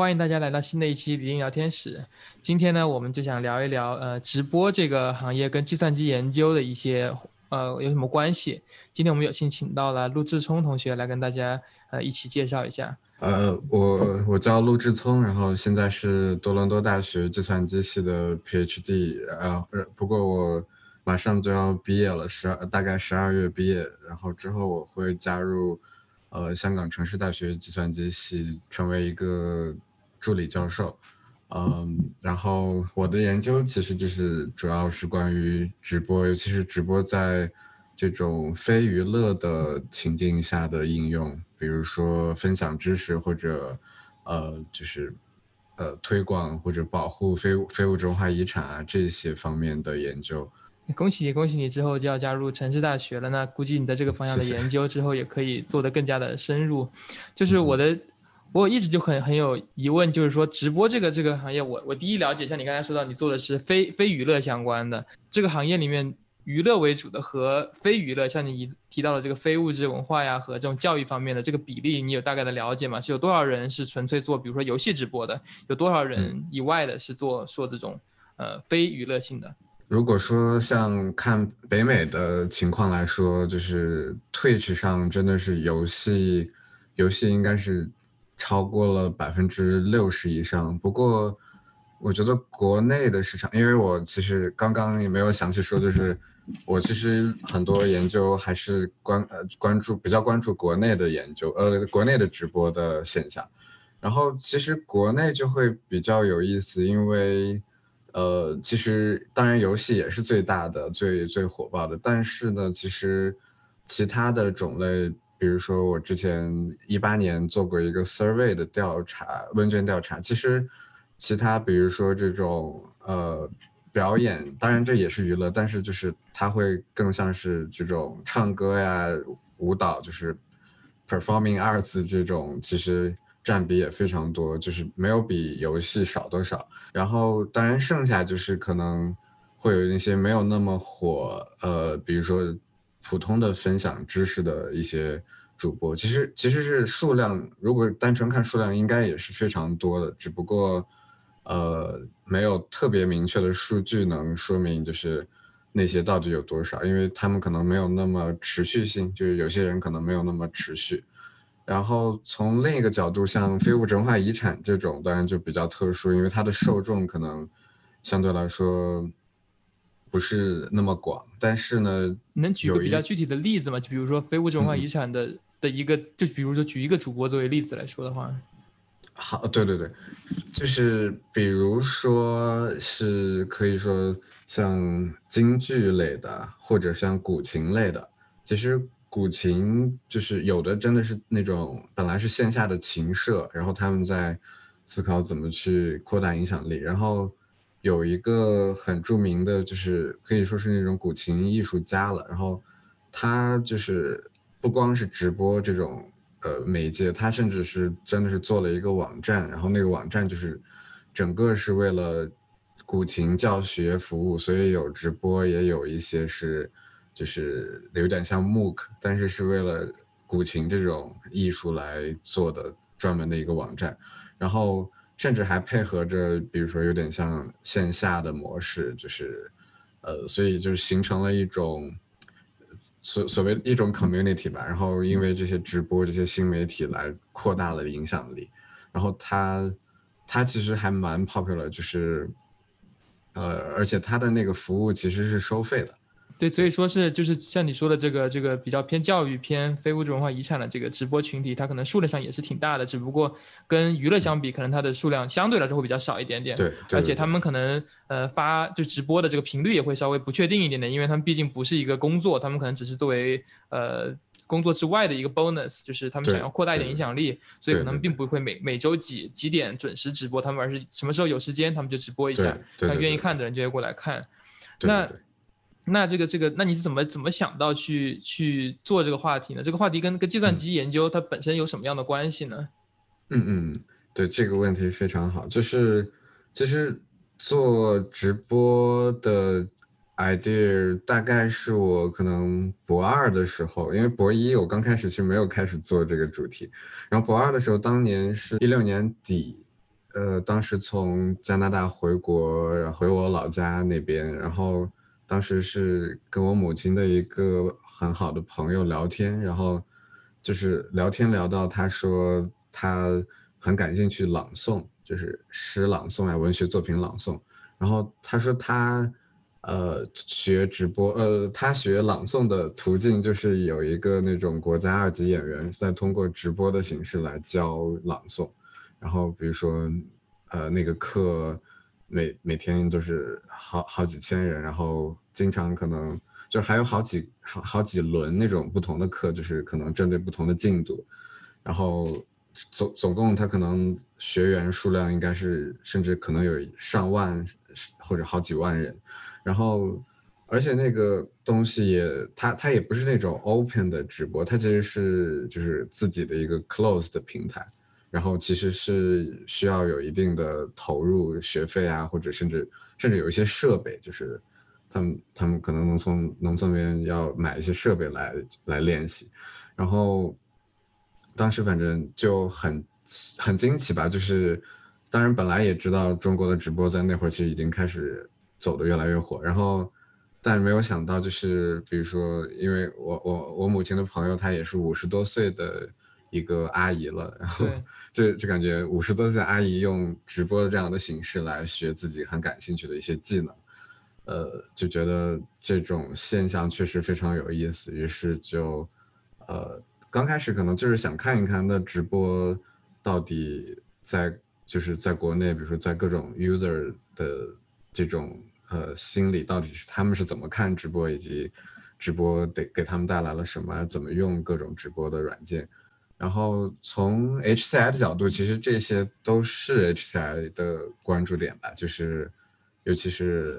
欢迎大家来到新的一期李林聊天室。今天呢，我们就想聊一聊，呃，直播这个行业跟计算机研究的一些，呃，有什么关系？今天我们有幸请到了陆志聪同学来跟大家，呃，一起介绍一下。呃，我我叫陆志聪，然后现在是多伦多大学计算机系的 PhD，呃，不过我马上就要毕业了，十二大概十二月毕业，然后之后我会加入。呃，香港城市大学计算机系成为一个助理教授，嗯，然后我的研究其实就是主要是关于直播，尤其是直播在这种非娱乐的情境下的应用，比如说分享知识或者呃，就是呃推广或者保护非非物质文化遗产啊这些方面的研究。恭喜你，恭喜你！之后就要加入城市大学了，那估计你在这个方向的研究之后也可以做得更加的深入。就是我的，我一直就很很有疑问，就是说直播这个这个行业，我我第一了解，像你刚才说到，你做的是非非娱乐相关的这个行业里面，娱乐为主的和非娱乐，像你提到的这个非物质文化呀和这种教育方面的这个比例，你有大概的了解吗？是有多少人是纯粹做，比如说游戏直播的，有多少人以外的是做做这种呃非娱乐性的？如果说像看北美的情况来说，就是 Twitch 上真的是游戏，游戏应该是超过了百分之六十以上。不过，我觉得国内的市场，因为我其实刚刚也没有详细说，就是我其实很多研究还是关呃关注比较关注国内的研究，呃国内的直播的现象。然后其实国内就会比较有意思，因为。呃，其实当然游戏也是最大的、最最火爆的，但是呢，其实其他的种类，比如说我之前一八年做过一个 survey 的调查问卷调查，其实其他比如说这种呃表演，当然这也是娱乐，但是就是它会更像是这种唱歌呀、舞蹈，就是 performing arts 这种，其实。占比也非常多，就是没有比游戏少多少。然后当然剩下就是可能会有那些没有那么火，呃，比如说普通的分享知识的一些主播，其实其实是数量，如果单纯看数量，应该也是非常多的。只不过呃，没有特别明确的数据能说明就是那些到底有多少，因为他们可能没有那么持续性，就是有些人可能没有那么持续。然后从另一个角度，像非物质文化遗产这种，当然就比较特殊，因为它的受众可能相对来说不是那么广。但是呢，能举个比较具体的例子吗？就比如说非物质文化遗产的的一个，就比如说举一个主播作为例子来说的话。好，对对对，就是比如说是可以说像京剧类的，或者像古琴类的，其实。古琴就是有的，真的是那种本来是线下的琴社，然后他们在思考怎么去扩大影响力。然后有一个很著名的，就是可以说是那种古琴艺术家了。然后他就是不光是直播这种呃媒介，他甚至是真的是做了一个网站，然后那个网站就是整个是为了古琴教学服务，所以有直播，也有一些是。就是有点像 MOOC，但是是为了古琴这种艺术来做的专门的一个网站，然后甚至还配合着，比如说有点像线下的模式，就是，呃，所以就是形成了一种所所谓一种 community 吧。然后因为这些直播这些新媒体来扩大了影响力，然后它它其实还蛮 popular，就是，呃，而且它的那个服务其实是收费的。对，所以说是就是像你说的这个这个比较偏教育偏非物质文化遗产的这个直播群体，它可能数量上也是挺大的，只不过跟娱乐相比，可能它的数量相对来说会比较少一点点。对，而且他们可能呃发就直播的这个频率也会稍微不确定一点点，因为他们毕竟不是一个工作，他们可能只是作为呃工作之外的一个 bonus，就是他们想要扩大一点影响力，所以可能并不会每每周几几点准时直播，他们而是什么时候有时间他们就直播一下，看愿意看的人就会过来看。那。那这个这个，那你是怎么怎么想到去去做这个话题呢？这个话题跟跟计算机研究它本身有什么样的关系呢？嗯嗯，对这个问题非常好，就是其实做直播的 idea 大概是我可能博二的时候，因为博一我刚开始其实没有开始做这个主题，然后博二的时候，当年是一六年底呃，当时从加拿大回国，回我老家那边，然后当时是跟我母亲的一个很好的朋友聊天，然后就是聊天聊到他说他很感兴趣朗诵，就是诗朗诵啊，文学作品朗诵，然后他说他。呃，学直播，呃，他学朗诵的途径就是有一个那种国家二级演员在通过直播的形式来教朗诵，然后比如说，呃，那个课每每天都是好好几千人，然后经常可能就还有好几好好几轮那种不同的课，就是可能针对不同的进度，然后总总共他可能学员数量应该是甚至可能有上万或者好几万人。然后，而且那个东西也，它它也不是那种 open 的直播，它其实是就是自己的一个 closed 的平台，然后其实是需要有一定的投入学费啊，或者甚至甚至有一些设备，就是他们他们可能农村农村边要买一些设备来来练习，然后当时反正就很很惊奇吧，就是当然本来也知道中国的直播在那会儿其实已经开始。走的越来越火，然后，但没有想到，就是比如说，因为我我我母亲的朋友，她也是五十多岁的一个阿姨了，然后 就就感觉五十多岁的阿姨用直播的这样的形式来学自己很感兴趣的一些技能，呃，就觉得这种现象确实非常有意思，于是就，呃，刚开始可能就是想看一看那直播到底在就是在国内，比如说在各种 user 的这种。呃，心理到底是他们是怎么看直播，以及直播得给他们带来了什么？怎么用各种直播的软件？然后从 HCI 的角度，其实这些都是 HCI 的关注点吧。就是尤其是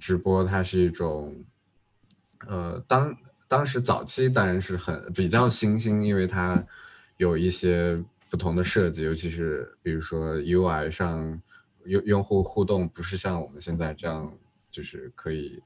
直播，它是一种，呃，当当时早期当然是很比较新兴，因为它有一些不同的设计，尤其是比如说 UI 上用用户互动不是像我们现在这样。就是可以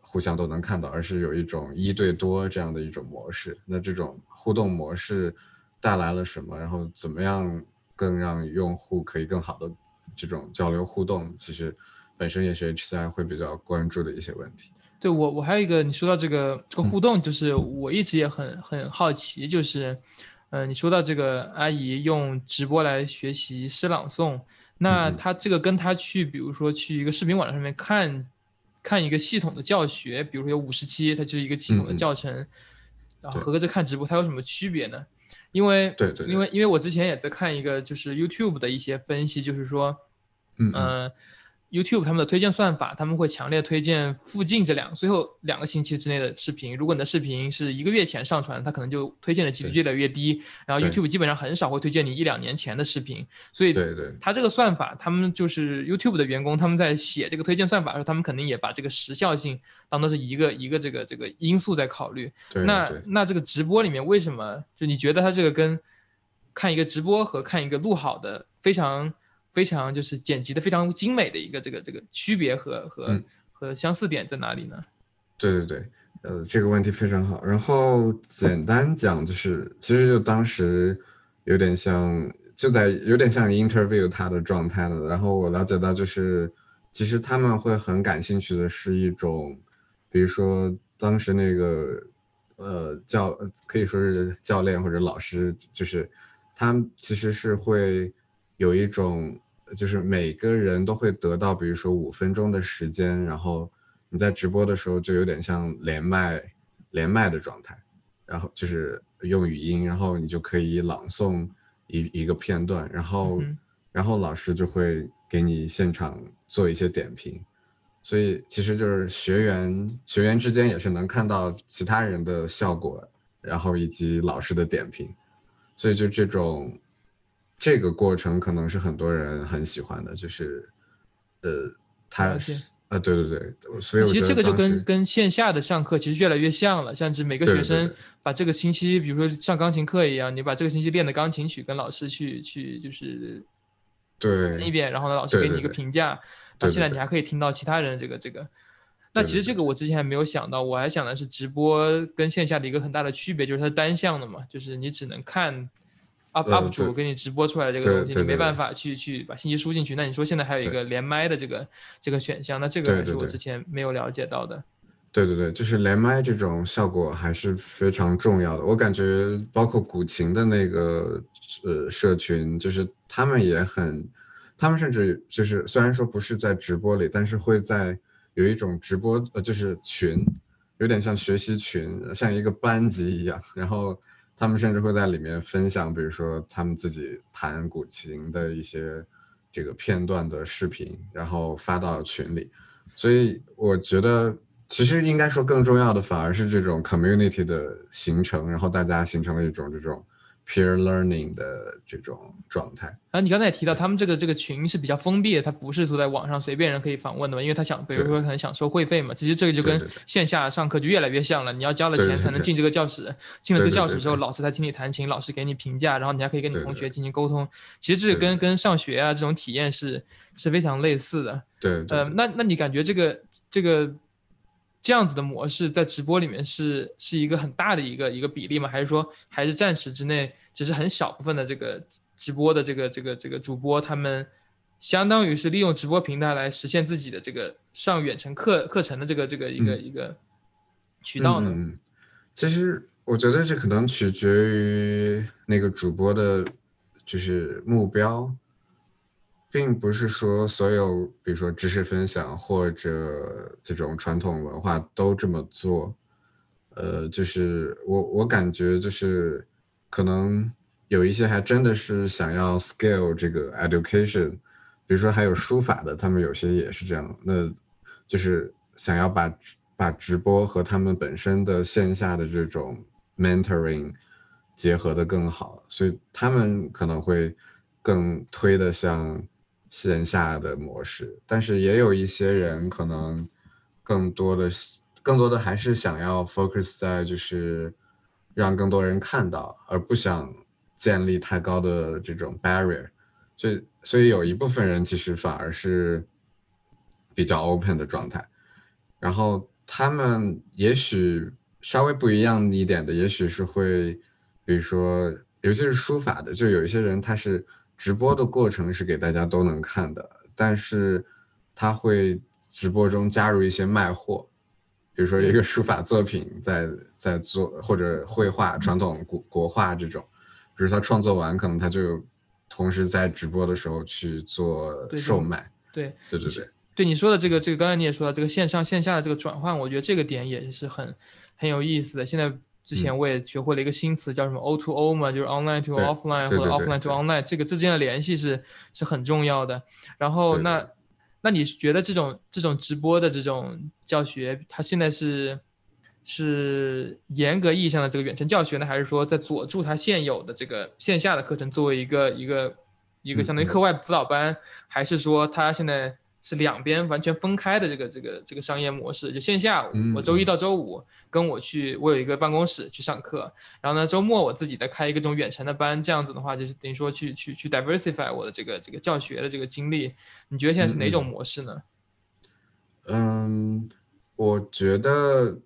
互相都能看到，而是有一种一对多这样的一种模式。那这种互动模式带来了什么？然后怎么样更让用户可以更好的这种交流互动？其实本身也是 HCI 会比较关注的一些问题。对我，我还有一个，你说到这个这个互动，就是我一直也很很好奇，就是，嗯，你说到这个阿姨用直播来学习诗朗诵，那她这个跟她去，比如说去一个视频网站上面看。看一个系统的教学，比如说有五十期，它就是一个系统的教程，然后合着看直播，它有什么区别呢？因为对对，因为因为我之前也在看一个就是 YouTube 的一些分析，就是说，嗯。YouTube 他们的推荐算法，他们会强烈推荐附近这两个最后两个星期之内的视频。如果你的视频是一个月前上传，它可能就推荐的几率越来越低。然后 YouTube 基本上很少会推荐你一两年前的视频。所以，对对，它这个算法，他们就是 YouTube 的员工，他们在写这个推荐算法的时候，他们肯定也把这个时效性当做是一个一个这个这个因素在考虑。那那这个直播里面为什么就你觉得它这个跟看一个直播和看一个录好的非常？非常就是剪辑的非常精美的一个这个这个区别和和和相似点在哪里呢？对对对，呃，这个问题非常好。然后简单讲就是，其实就当时有点像就在有点像 interview 他的状态了。然后我了解到就是，其实他们会很感兴趣的是一种，比如说当时那个呃教可以说是教练或者老师，就是他们其实是会。有一种，就是每个人都会得到，比如说五分钟的时间，然后你在直播的时候就有点像连麦，连麦的状态，然后就是用语音，然后你就可以朗诵一一个片段，然后，然后老师就会给你现场做一些点评，所以其实就是学员学员之间也是能看到其他人的效果，然后以及老师的点评，所以就这种。这个过程可能是很多人很喜欢的，就是，呃，他呃，对对对，所以其实这个就跟跟线下的上课其实越来越像了，像是每个学生把这个星期，比如说上钢琴课一样，你把这个星期练的钢琴曲跟老师去去就是对一遍，然后呢，老师给你一个评价，到现在你还可以听到其他人这个这个，那其实这个我之前还没有想到，我还想的是直播跟线下的一个很大的区别就是它单向的嘛，就是你只能看。Up up 主给你直播出来的这个东西，你没办法去去把信息输进去。那你说现在还有一个连麦的这个这个选项，那这个还是我之前没有了解到的。对对对，就是连麦这种效果还是非常重要的。我感觉包括古琴的那个呃社群，就是他们也很，他们甚至就是虽然说不是在直播里，但是会在有一种直播呃就是群，有点像学习群，像一个班级一样。然后他们甚至会在里面分享，比如说他们自己弹古琴的一些这个片段的视频，然后发到群里。所以我觉得。其实应该说更重要的反而是这种 community 的形成，然后大家形成了一种这种 peer learning 的这种状态。啊，你刚才也提到他们这个这个群是比较封闭的，它不是说在网上随便人可以访问的嘛，因为他想，比如说可能想收会费嘛。其实这个就跟线下上课就越来越像了，你要交了钱才能进这个教室，进了这教室之后，老师才听你弹琴，老师给你评价，然后你还可以跟你同学进行沟通。其实这个跟跟上学啊这种体验是是非常类似的。对，呃，那那你感觉这个这个？这样子的模式在直播里面是是一个很大的一个一个比例吗？还是说还是暂时之内只是很小部分的这个直播的这个这个这个主播他们相当于是利用直播平台来实现自己的这个上远程课课程的这个这个一个一个渠道呢？嗯，其实我觉得这可能取决于那个主播的，就是目标。并不是说所有，比如说知识分享或者这种传统文化都这么做，呃，就是我我感觉就是可能有一些还真的是想要 scale 这个 education，比如说还有书法的，他们有些也是这样，那就是想要把把直播和他们本身的线下的这种 mentoring 结合的更好，所以他们可能会更推的像。线下的模式，但是也有一些人可能更多的、更多的还是想要 focus 在就是让更多人看到，而不想建立太高的这种 barrier。所以，所以有一部分人其实反而是比较 open 的状态。然后他们也许稍微不一样一点的，也许是会，比如说，尤其是书法的，就有一些人他是。直播的过程是给大家都能看的，但是他会直播中加入一些卖货，比如说一个书法作品在在做或者绘画传统国国画这种，比如他创作完，可能他就同时在直播的时候去做售卖。对对对对，对你说的这个这个，刚才你也说到，这个线上线下的这个转换，我觉得这个点也是很很有意思的。现在。之前我也学会了一个新词，叫什么 O to O 嘛，就是 online to offline 或者 offline to online，这个之间的联系是是很重要的。然后那那你觉得这种这种直播的这种教学，它现在是是严格意义上的这个远程教学呢，还是说在佐助它现有的这个线下的课程作为一个一个一个相当于课外辅导班，还是说它现在？是两边完全分开的这个这个这个商业模式，就线下我周一到周五跟我去，我有一个办公室去上课，然后呢周末我自己再开一个这种远程的班，这样子的话就是等于说去去去 diversify 我的这个这个教学的这个经历。你觉得现在是哪种模式呢？嗯，我觉得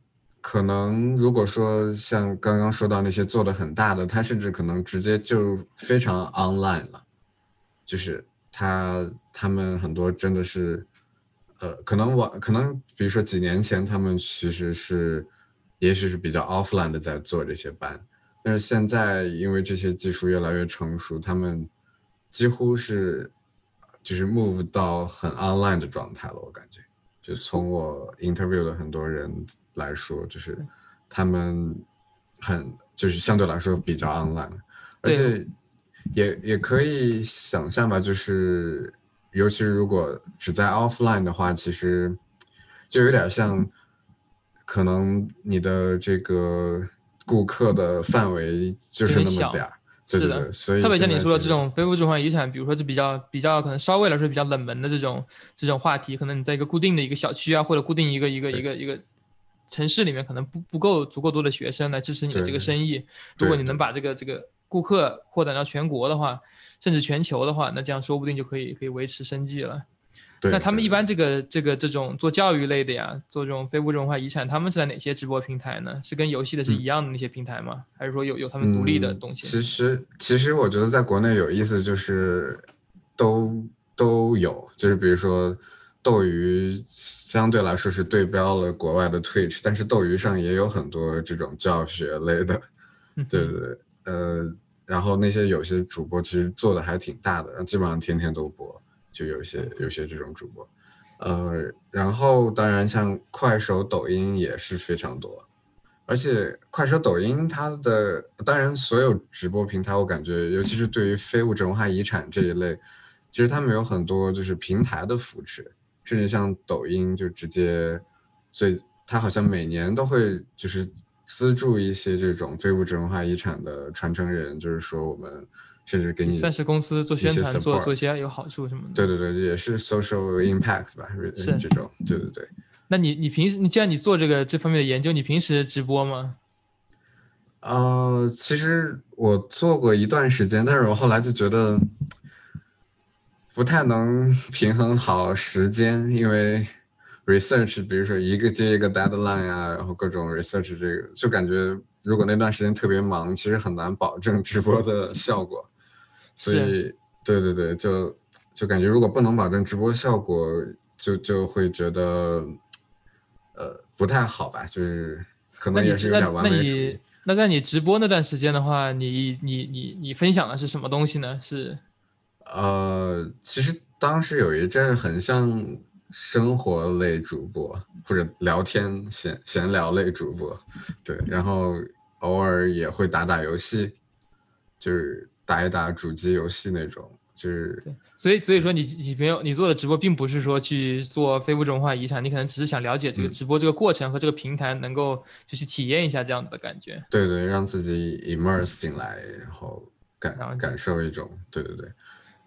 可能如果说像刚刚说到那些做的很大的，他甚至可能直接就非常 online 了，就是。他他们很多真的是，呃，可能我可能比如说几年前他们其实是，也许是比较 offline 的在做这些班，但是现在因为这些技术越来越成熟，他们几乎是就是 move 到很 online 的状态了。我感觉，就从我 interview 的很多人来说，就是他们很就是相对来说比较 online，而且。也也可以想象吧，就是，尤其是如果只在 offline 的话，其实就有点像，可能你的这个顾客的范围就是那么点儿，对的。所以特别像你说的这种非物质文化遗产，比如说是比较比较可能稍微来说比较冷门的这种这种话题，可能你在一个固定的一个小区啊，或者固定一个一个一个一个城市里面，可能不不够足够多的学生来支持你的这个生意。如果你能把这个这个。顾客扩展到全国的话，甚至全球的话，那这样说不定就可以可以维持生计了。对，那他们一般这个这个这种做教育类的呀，做这种非物质文化遗产，他们是在哪些直播平台呢？是跟游戏的是一样的那些平台吗？还是说有有他们独立的嗯东西？其实，其实我觉得在国内有意思，就是都都有，就是比如说斗鱼相对来说是对标了国外的 Twitch，但是斗鱼上也有很多这种教学类的，嗯对对对，呃，然后那些有些主播其实做的还挺大的，基本上天天都播，就有些有些这种主播，呃，然后当然像快手、抖音也是非常多。而且快手、抖音它的，当然所有直播平台，我感觉，尤其是对于非物质文化遗产这一类，其实他们有很多就是平台的扶持，甚至像抖音就直接，最它好像每年都会就是资助一些这种非物质文化遗产的传承人，就是说我们甚至给你算是公司做宣传，做做一些有好处什么的。对对对，也是 social impact 吧，是这种，对对对。那你你平时你既然你做这个这方面的研究，你平时直播吗？呃，其实我做过一段时间，但是我后来就觉得不太能平衡好时间，因为 research，比如说一个接一个 deadline 啊，然后各种 research 这个，就感觉如果那段时间特别忙，其实很难保证直播的效果。所以，对对对，就就感觉如果不能保证直播效果，就就会觉得呃不太好吧，就是可能也是有那点完那美主义你。那在你直播那段时间的话，你你你你分享的是什么东西呢？是呃，其实当时有一阵很像生活类主播或者聊天闲闲聊类主播，对，然后偶尔也会打打游戏，就是打一打主机游戏那种，就是所以所以说你你没有你做的直播，并不是说去做非物质文化遗产，你可能只是想了解这个嗯。直播这个过程和这个平台，能够就去体验一下这样子的感觉。对对，让自己 immerse 进来，然后了解。感感受一种，对对对，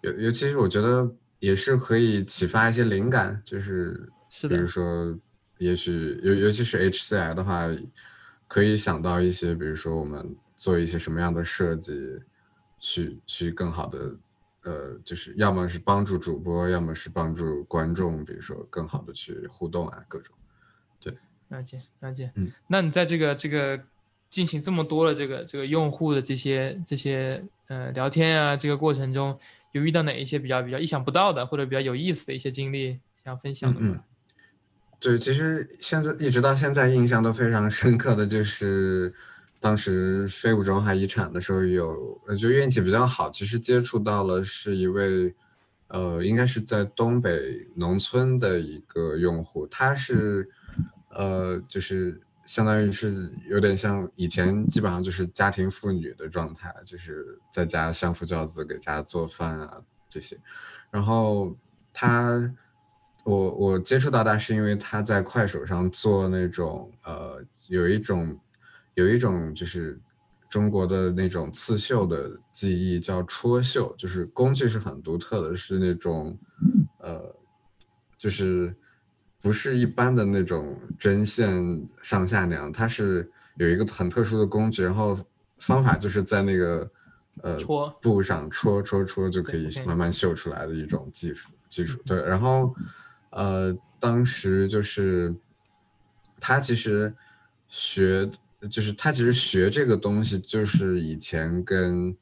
尤尤其是我觉得也是可以启发一些灵感，就是是比如，说，也许尤尤其是 HCI 的话，可以想到一些，比如说我们做一些什么样的设计，去去更好的，呃，就是要么是帮助主播，要么是帮助观众，比如说更好的去互动啊，各种。对了解了解。嗯，那你在这个这个进行这么多的这个这个用户的这些这些呃聊天啊这个过程中，有遇到哪一些比较比较意想不到的或者比较有意思的一些经历想分享的吗？嗯嗯，对，其实现在一直到现在印象都非常深刻的就是，当时非物质文化遗产的时候有，呃就运气比较好，其实接触到了是一位，呃，应该是在东北农村的一个用户，他是，呃，就是相当于是有点像以前基本上就是家庭妇女的状态，就是在家相夫教子，给家做饭啊这些，然后他。我我接触到他是因为他在快手上做那种呃有一种有一种就是中国的那种刺绣的技艺叫戳绣，就是工具是很独特的，是那种呃就是不是一般的那种针线上下那样，它是有一个很特殊的工具，然后方法就是在那个呃戳布上戳戳戳就可以慢慢绣出来的一种技术技术。对，然后呃，当时就是他其实学，就是他其实学这个东西，就是以前跟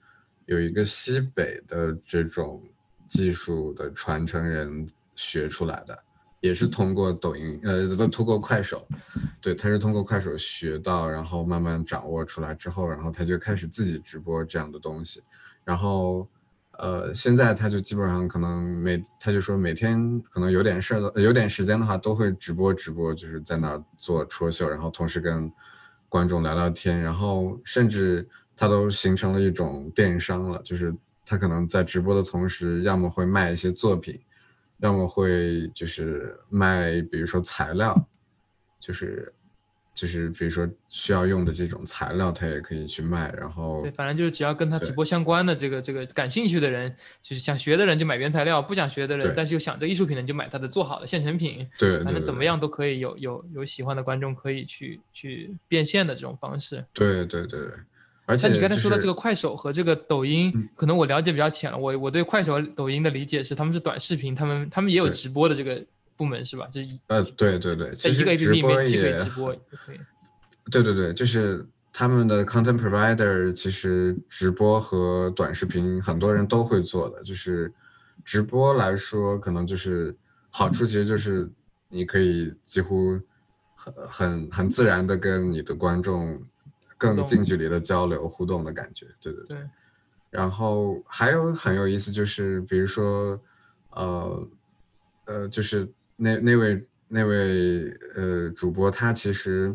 有一个西北的这种技术的传承人学出来的，也是通过抖音，呃，都通过快手，对，他是通过快手学到，然后慢慢掌握出来之后，然后他就开始自己直播这样的东西，然后。呃，现在他就基本上可能每，他就说每天可能有点事儿的，有点时间的话，都会直播直播，就是在那儿做戳秀，然后同时跟观众聊聊天，然后甚至他都形成了一种电商了，就是他可能在直播的同时，要么会卖一些作品，要么会就是卖，比如说材料，就是就是比如说需要用的这种材料，他也可以去卖，然后对，反正就是只要跟他直播相关的这个这个感兴趣的人，就是想学的人就买原材料，不想学的人，但是又想这艺术品的人就买他的做好的现成品，对，反正怎么样都可以有有有喜欢的观众可以去去变现的这种方式。对对对对，而且你刚才说的这个快手和这个抖音，嗯可能我了解比较浅了。我我对快手、和抖音的理解是，他们是短视频，他们他们也有直播的这个部门是吧？就是一呃，对对对，其实在一个 APP 直播里面直播，也可以。对对对，就是他们的 content provider，其实直播和短视频很多人都会做的。就是直播来说，可能就是好处，其实就是你可以几乎很很很自然的跟你的观众更近距离的交流互动的感觉。对对对。对，然后还有很有意思，就是比如说，呃，呃，就是那那位那位呃主播，他其实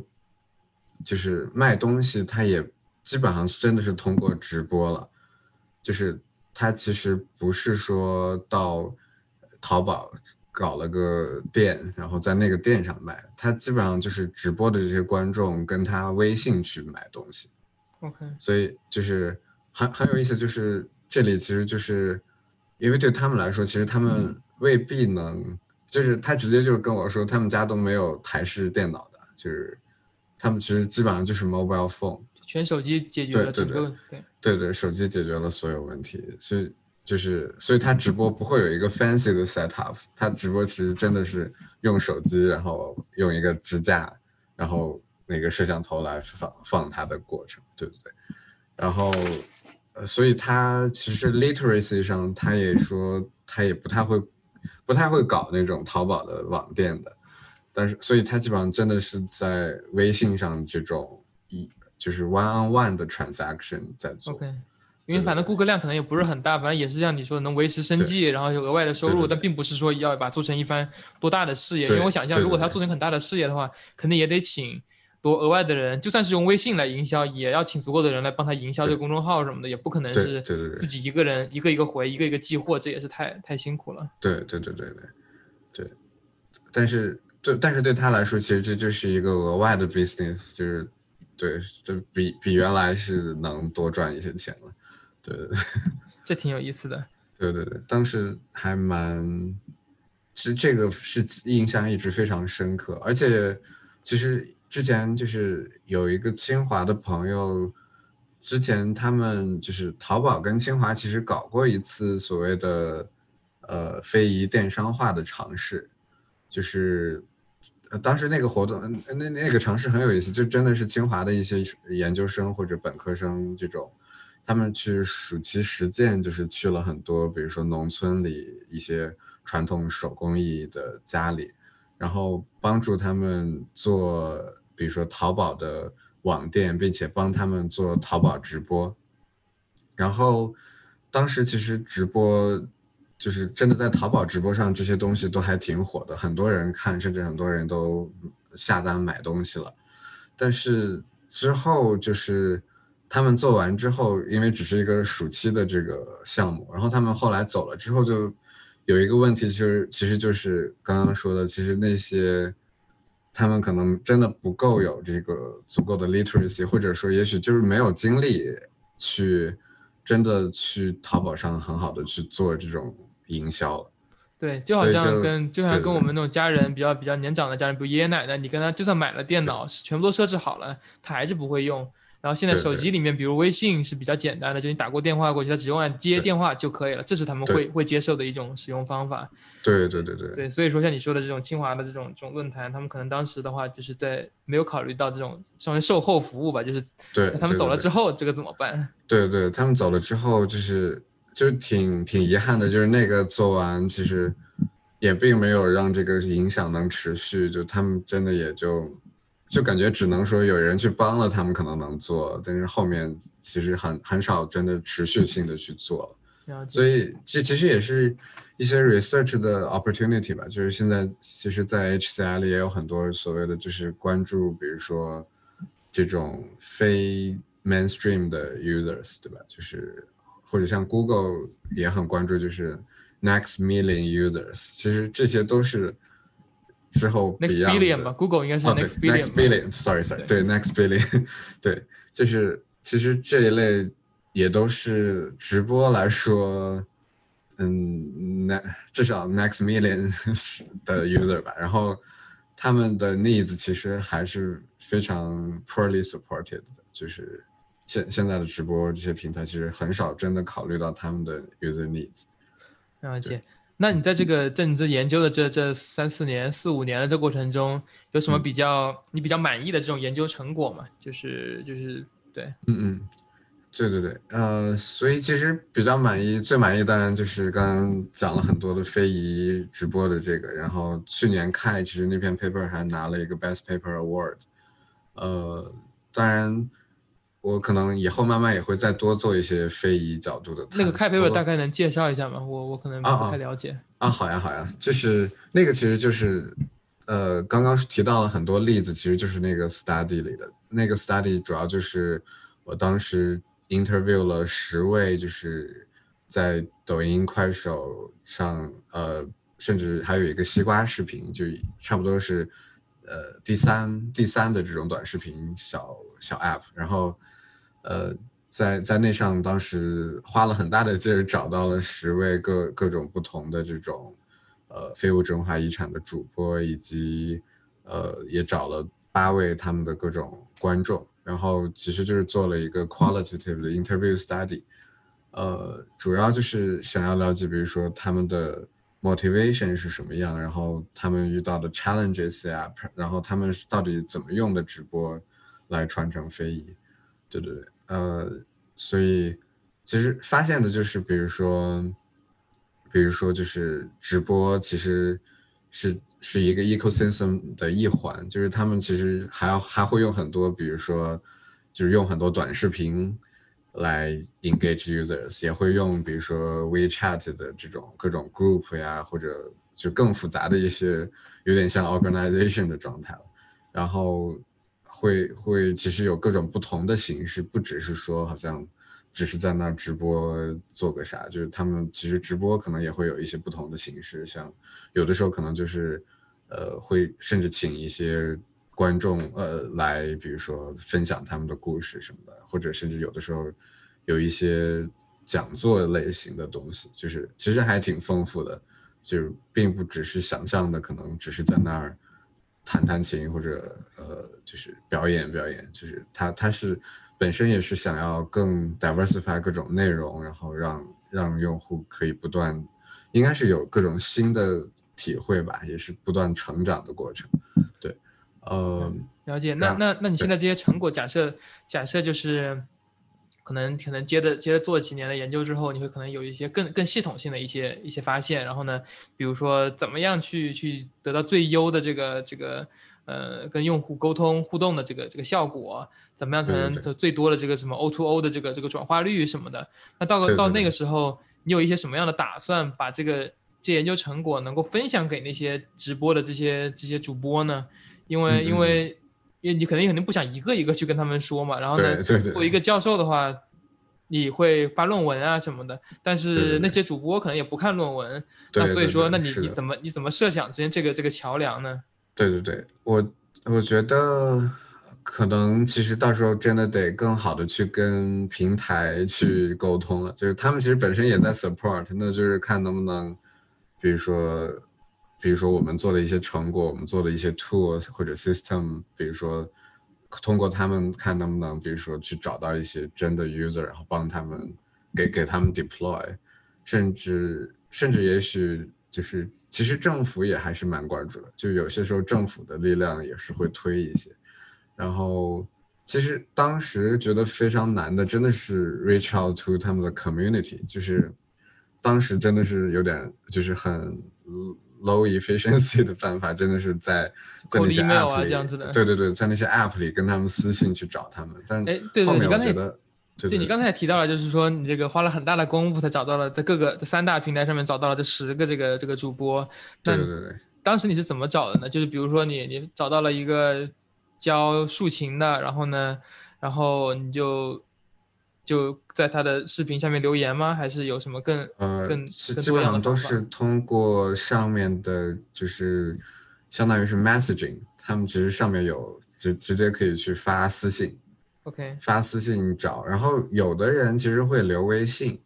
就是卖东西，他也基本上真的是通过直播了，就是他其实不是说到淘宝搞了个店，然后在那个店上卖，他基本上就是直播的这些观众跟他微信去买东西。OK，所以就是很很有意思，就是这里其实就是因为对他们来说，其实他们未必能，就是他直接就跟我说，他们家都没有台式电脑的，就是他们其实基本上就是 mobile phone，全手机解决对对了整个对。对对，手机解决了所有问题，所以就是所以他直播不会有一个 fancy 的 setup，他直播其实真的是用手机，然后用一个支架，然后那个摄像头来放放他的过程，对不对？然后呃，所以他其实 literacy 上他也说他也不太会不太会搞那种淘宝的网店的，但是所以他基本上真的是在微信上这种一就是 one on one 的 transaction 在做。因为反正顾客量可能也不是很大，反正也是像你说能维持生计，然后有额外的收入，但并不是说要把它做成一番多大的事业。因为我想象，如果他对做成很大的事业的话，肯定也得请多额外的人，就算是用微信来营销，也要请足够的人来帮他营销这个公众号什么的，也不可能是自己一个人一个一个回，一个一个寄货，这也是太太辛苦了。对对对对对对，但是对，但是对他来说，其实这就是一个额外的 business，就是对，就比比原来是能多赚一些钱了。对对对 这挺有意思的。对对对，当时还蛮，其实这个是印象一直非常深刻，而且其实之前就是有一个清华的朋友，之前他们就是淘宝跟清华其实搞过一次所谓的呃非遗电商化的尝试，就是呃当时那个活动呃那那个尝试很有意思，就真的是清华的一些研究生或者本科生这种。他们去暑期实践，就是去了很多，比如说农村里一些传统手工艺的家里，然后帮助他们做，比如说淘宝的网店，并且帮他们做淘宝直播。然后当时其实直播就是真的在淘宝直播上，这些东西都还挺火的，很多人看，甚至很多人都下单买东西了。但是之后就是。他们做完之后，因为只是一个暑期的这个项目，然后他们后来走了之后，就有一个问题，就是其实就是刚刚说的，其实那些他们可能真的不够有这个足够的 literacy，或者说也许就是没有精力去真的去淘宝上很好的去做这种营销了。对，就好像跟就像跟我们那种家人比较比较年长的家人，比如爷爷奶奶，你跟他就算买了电脑，全部都设置好了，他还是不会用。然后现在手机里面，比如微信是比较简单的，就你打过电话过去，他只用按接电话就可以了，这是他们会会接受的一种使用方法。对对对对。对，所以说像你说的这种清华的这种这种论坛，他们可能当时的话就是在没有考虑到这种稍微售后服务吧，就是对，在他们走了之后，后这个怎么办？对对，他们走了之后，就是就挺挺遗憾的，就是那个做完其实也并没有让这个影响能持续，就他们真的也就就感觉只能说有人去帮了他们，可能能做，但是后面其实很很少真的持续性的去做。了所以这其实也是一些 research 的 opportunity 吧，就是现在其实，在 HCI 里也有很多所谓的就是关注，比如说这种非 mainstream 的 users，对吧？就是或者像 Google 也很关注，就是 next million users，其实这些都是之后 next billion 的吧，Google 应该是 Next Billion。Next Billion，sorry sorry，对，next billion，对，就是其实这一类也都是直播来说，嗯，那至少 next million 的 user 吧，然后他们的 needs 其实还是非常 poorly supported 的，就是现现在的直播这些平台其实很少真的考虑到他们的 user needs。了解。那你在这个在你这研究的这这三四年、四五年的这过程中，有什么比较你比较满意的这种研究成果吗？就是就是对，嗯嗯，对对对，呃，所以其实比较满意，最满意当然就是刚刚讲了很多的非遗直播的这个，然后去年看其实那篇 paper 还拿了一个 best paper award，呃，当然。我可能以后慢慢也会再多做一些非遗角度的。那个开 paper 大概能介绍一下吗？我我可能不太了解。啊，好呀好呀，就是那个其实就是，呃，刚刚提到了很多例子，其实就是那个 study 里的那个 study，主要就是我当时 interview 了十位，就是在抖音、快手上，呃，甚至还有一个西瓜视频，就差不多是，呃，第三第三的这种短视频小小 app，然后。呃，在在那上，当时花了很大的劲儿，找到了十位各各种不同的这种，呃，非物质文化遗产的主播，以及呃，也找了八位他们的各种观众，然后其实就是做了一个 qualitative 的 interview study，呃，主要就是想要了解，比如说他们的 motivation 是什么样，然后他们遇到的 challenges 呀，然后他们到底怎么用的直播来传承非遗，对对对。呃，所以其实发现的就是，比如说，比如说，就是直播其实是是一个 ecosystem 的一环，就是他们其实还要还会用很多，比如说，就是用很多短视频来 engage users，也会用比如说 WeChat 的这种各种 group 呀，或者就更复杂的一些，有点像 organization 的状态了，然后。会会其实有各种不同的形式，不只是说好像只是在那直播做个啥，就是他们其实直播可能也会有一些不同的形式，像有的时候可能就是呃会甚至请一些观众呃来，比如说分享他们的故事什么的，或者甚至有的时候有一些讲座类型的东西，就是其实还挺丰富的，就并不只是想象的，可能只是在那儿。弹弹琴或者呃，就是表演表演，就是他他是本身也是想要更 diversify 各种内容，然后让让用户可以不断，应该是有各种新的体会吧，也是不断成长的过程。对，呃，了解。那那那你现在这些成果，假设假设就是。可能可能接着接着做几年的研究之后，你会可能有一些更更系统性的一些一些发现。然后呢，比如说怎么样去去得到最优的这个这个呃跟用户沟通互动的这个这个效果，怎么样才能最多的这个什么 O to O 的这个这个转化率什么的。那到到那个时候，你有一些什么样的打算，把这个这研究成果能够分享给那些直播的这些这些主播呢？因为因为。因为你肯定肯定不想一个一个去跟他们说嘛，然后呢，作为一个教授的话，你会发论文啊什么的，但是那些主播可能也不看论文，那所以说，那你你怎么你怎么设想之间这个这个桥梁呢？对对对，我我觉得可能其实到时候真的得更好的去跟平台去沟通了，就是他们其实本身也在 support，那就是看能不能，比如说。比如说我们做的一些成果，我们做的一些 tools 或者 system，比如说通过他们看能不能，比如说去找到一些真的 user，然后帮他们给给他们 deploy，甚至甚至也许就是其实政府也还是蛮关注的，就有些时候政府的力量也是会推一些。然后其实当时觉得非常难的，真的是 reach out to 他们的 community，就是当时真的是有点就是很。Low efficiency 的办法真的是在在那些 app 里，对对对，在那些 app 里跟他们私信去找他们。但哎，对对，你刚才对你刚才也提到了，就是说你这个花了很大的功夫才找到了在各个三大平台上面找到了这十个这个这个主播。对对对。当时你是怎么找的呢？就是比如说你你找到了一个教竖琴的，然后呢，然后你就。就在他的视频下面留言吗？还是有什么更呃更基本上都是通过上面的，就是相当于是 messaging，他们其实上面有直直接可以去发私信，OK，发私信找，然后有的人其实会留微信，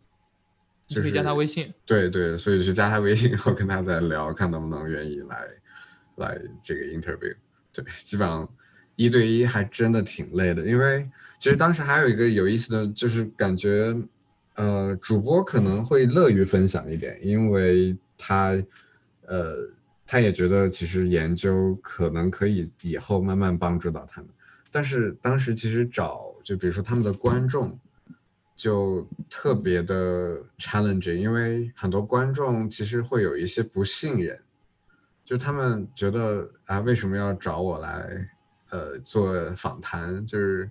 就可以加他微信，对对，所以去加他微信，然后跟他再聊，看能不能愿意来来这个 interview，对，基本上一对一还真的挺累的，因为其实当时还有一个有意思的就是感觉，呃，主播可能会乐于分享一点，因为他，呃，他也觉得其实研究可能可以以后慢慢帮助到他们，但是当时其实找就比如说他们的观众，就特别的 challenging，因为很多观众其实会有一些不信任，就他们觉得啊为什么要找我来？呃，做访谈就是，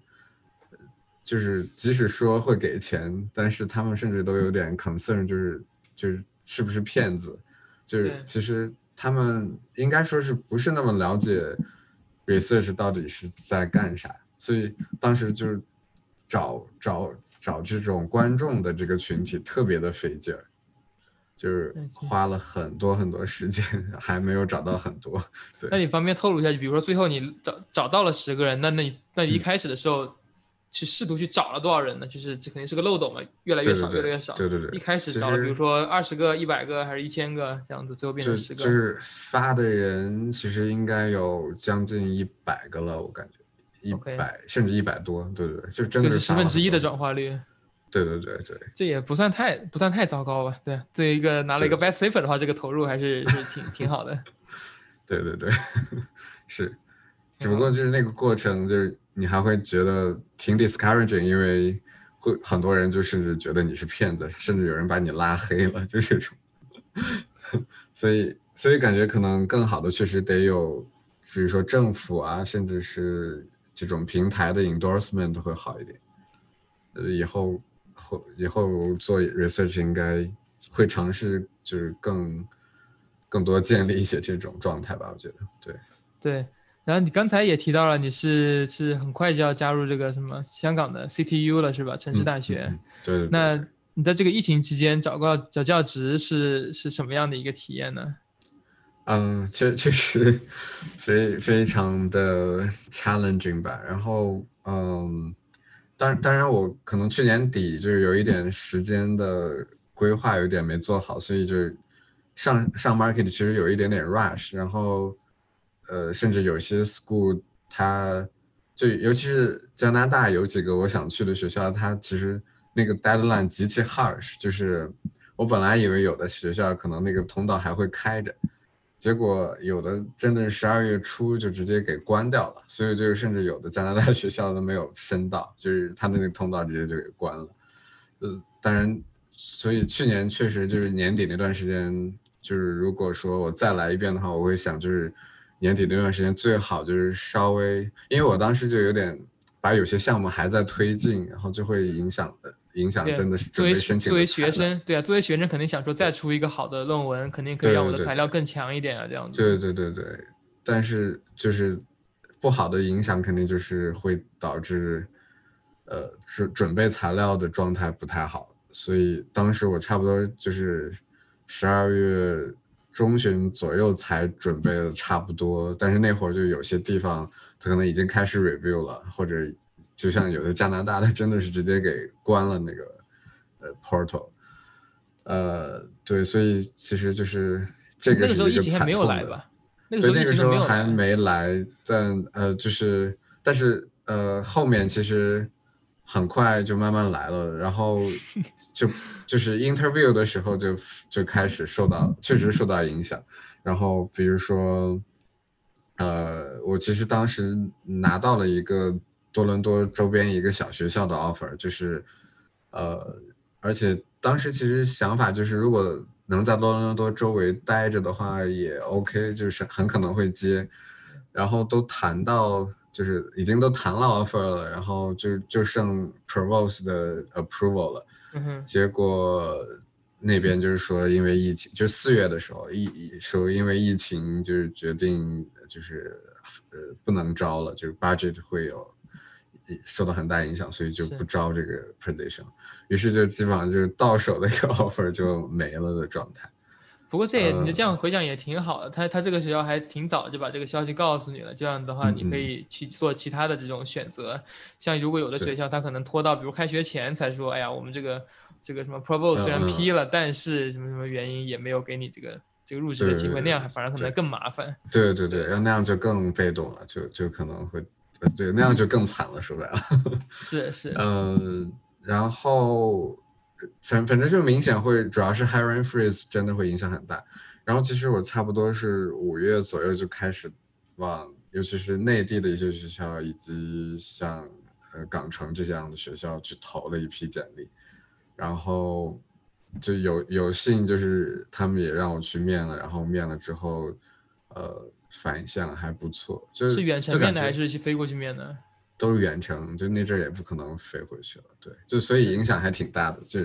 就是即使说会给钱，但是他们甚至都有点 concern，就是就是是不是骗子，就是其实他们应该说是不是那么了解 research 到底是在干啥，所以当时就是找找找这种观众的这个群体特别的费劲儿。就是花了很多很多时间，还没有找到很多。对，那你方便透露一下，就比如说最后你找找到了十个人，那那你那一开始的时候，去试图去找了多少人呢？就是这肯定是个漏斗嘛，越来越少，越来越少。对对对。一开始找了，比如说二十个、一百个，还是一千个这样子，最后变成十个。就是发的人其实应该有将近一百个了，我感觉一百甚至一百多。对对对，就真的是十分之一的转化率。对对对对，这也不算太不算太糟糕吧？对，作为一个拿了一个 best paper 的话，这个投入还是是挺挺好的。对对对，是，只不过就是那个过程，就是你还会觉得挺 discouraging，因为会很多人就甚至觉得你是骗子，甚至有人把你拉黑了，就这种。所以所以感觉可能更好的确实得有，比如说政府啊，甚至是这种平台的 endorsement 会好一点。呃，以后。后以后做 research 应该会尝试，就是更更多建立一些这种状态吧。我觉得，对对。然后你刚才也提到了，你是是很快就要加入这个什么香港的 CTU 了，是吧？城市大学。对。那你在这个疫情期间找个找教职是是什么样的一个体验呢？嗯，确确实非非常的 challenging 吧。然后，嗯。当当然，我可能去年底就是有一点时间的规划有点没做好，所以就上上 market 其实有一点点 rush，然后呃，甚至有些 school 它就尤其是加拿大有几个我想去的学校，它其实那个 deadline 极其 harsh，就是我本来以为有的学校可能那个通道还会开着。结果有的真的十二月初就直接给关掉了，所以就是甚至有的加拿大 学校都没有申到，就是他的那个通道直接就给关了。呃，当然，所以去年确实就是年底那段时间，就是如果说我再来一遍的话，我会想就是年底那段时间最好就是稍微，因为我当时就有点把有些项目还在推进，然后就会影响的。影响真的是作为申请作为学生，对啊，作为学生肯定想说再出一个好的论文，肯定可以让我的材料更强一点啊，这样子。对对对对，但是就是不好的影响肯定就是会导致，呃，准准备材料的状态不太好，所以当时我差不多就是十二月中旬左右才准备的差不多，但是那会儿就有些地方它可能已经开始 review 了，或者。就像有的加拿大，他真的是直接给关了那个呃 portal，呃，对，所以其实就是这个是一个惨痛的。对，那个时候还没来，但呃，就是但是呃，后面其实很快就慢慢来了，然后就就是 interview 的时候就就开始受到确实受到影响，然后比如说呃，我其实当时拿到了一个。多伦多周边一个小学校的 offer，就是，呃，而且当时其实想法就是，如果能在多伦多周围待着的话，也 OK，就是很可能会接。然后都谈到，就是已经都谈了 offer 了，然后就就剩 provost 的 approval 了。嗯结果那边就是说，因为疫情，就四月的时候，疫说因为疫情就是决定就是呃不能招了，就是 budget 会有。受到很大影响，所以就不招这个 position，于是就基本上就是到手的一个 offer 就没了的状态。不过这也你这样回想也挺好的，他他这个学校还挺早就把这个消息告诉你了，这样的话你可以去做其他的这种选择。像如果有的学校他可能拖到比如开学前才说，哎呀，我们这个这个什么 proposal 虽然批了，但是什么什么原因也没有给你这个这个入职的机会，那样反而可能更麻烦。对对对，要那样就更被动了，就就可能会。呃对，那样就更惨了，说白了。是是，呃，然后反反正就明显会，主要是 hiring freeze 真的会影响很大。然后其实我差不多是五月左右就开始往，尤其是内地的一些学校以及像呃港城这样的学校去投了一批简历，然后就有有幸就是他们也让我去面了，然后面了之后，呃。反响还不错，就是远程面的还是去飞过去面的？都是远程，就那阵也不可能飞回去了。对，就所以影响还挺大的。就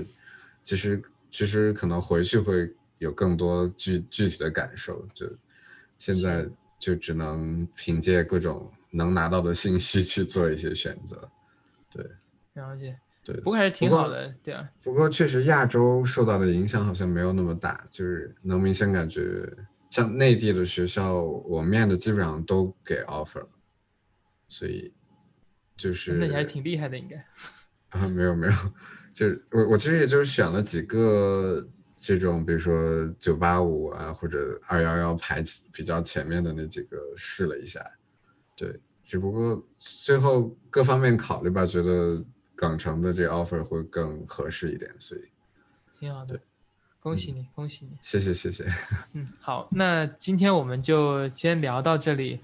其实其实可能回去会有更多具具体的感受。就现在就只能凭借各种能拿到的信息去做一些选择。对，了解。对，不过还是挺好的，对啊。不过确实亚洲受到的影响好像没有那么大，就是能明显感觉。像内地的学校，我面的基本上都给 offer 了，所以就是那你还是挺厉害的，应该啊，没有没有，就是我我其实也就是选了几个这种，比如说九八五啊或者二幺幺排比较前面的那几个试了一下，对，只不过最后各方面考虑吧，觉得港城的这 offer 会更合适一点，所以挺好的。恭喜你，恭喜你！谢谢，谢谢。嗯，好，那今天我们就先聊到这里。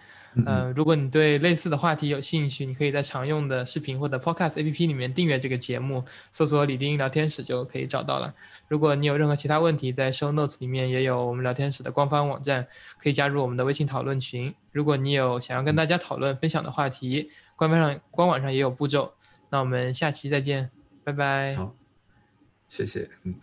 呃，如果你对类似的话题有兴趣，你可以在常用的视频或者 Podcast APP 里面订阅这个节目，搜索“李丁聊天室”就可以找到了。如果你有任何其他问题，在 Show Notes 里面也有我们聊天室的官方网站，可以加入我们的微信讨论群。如果你有想要跟大家讨论、分享的话题，官方上官网上也有步骤。那我们下期再见，拜拜。好，谢谢。嗯。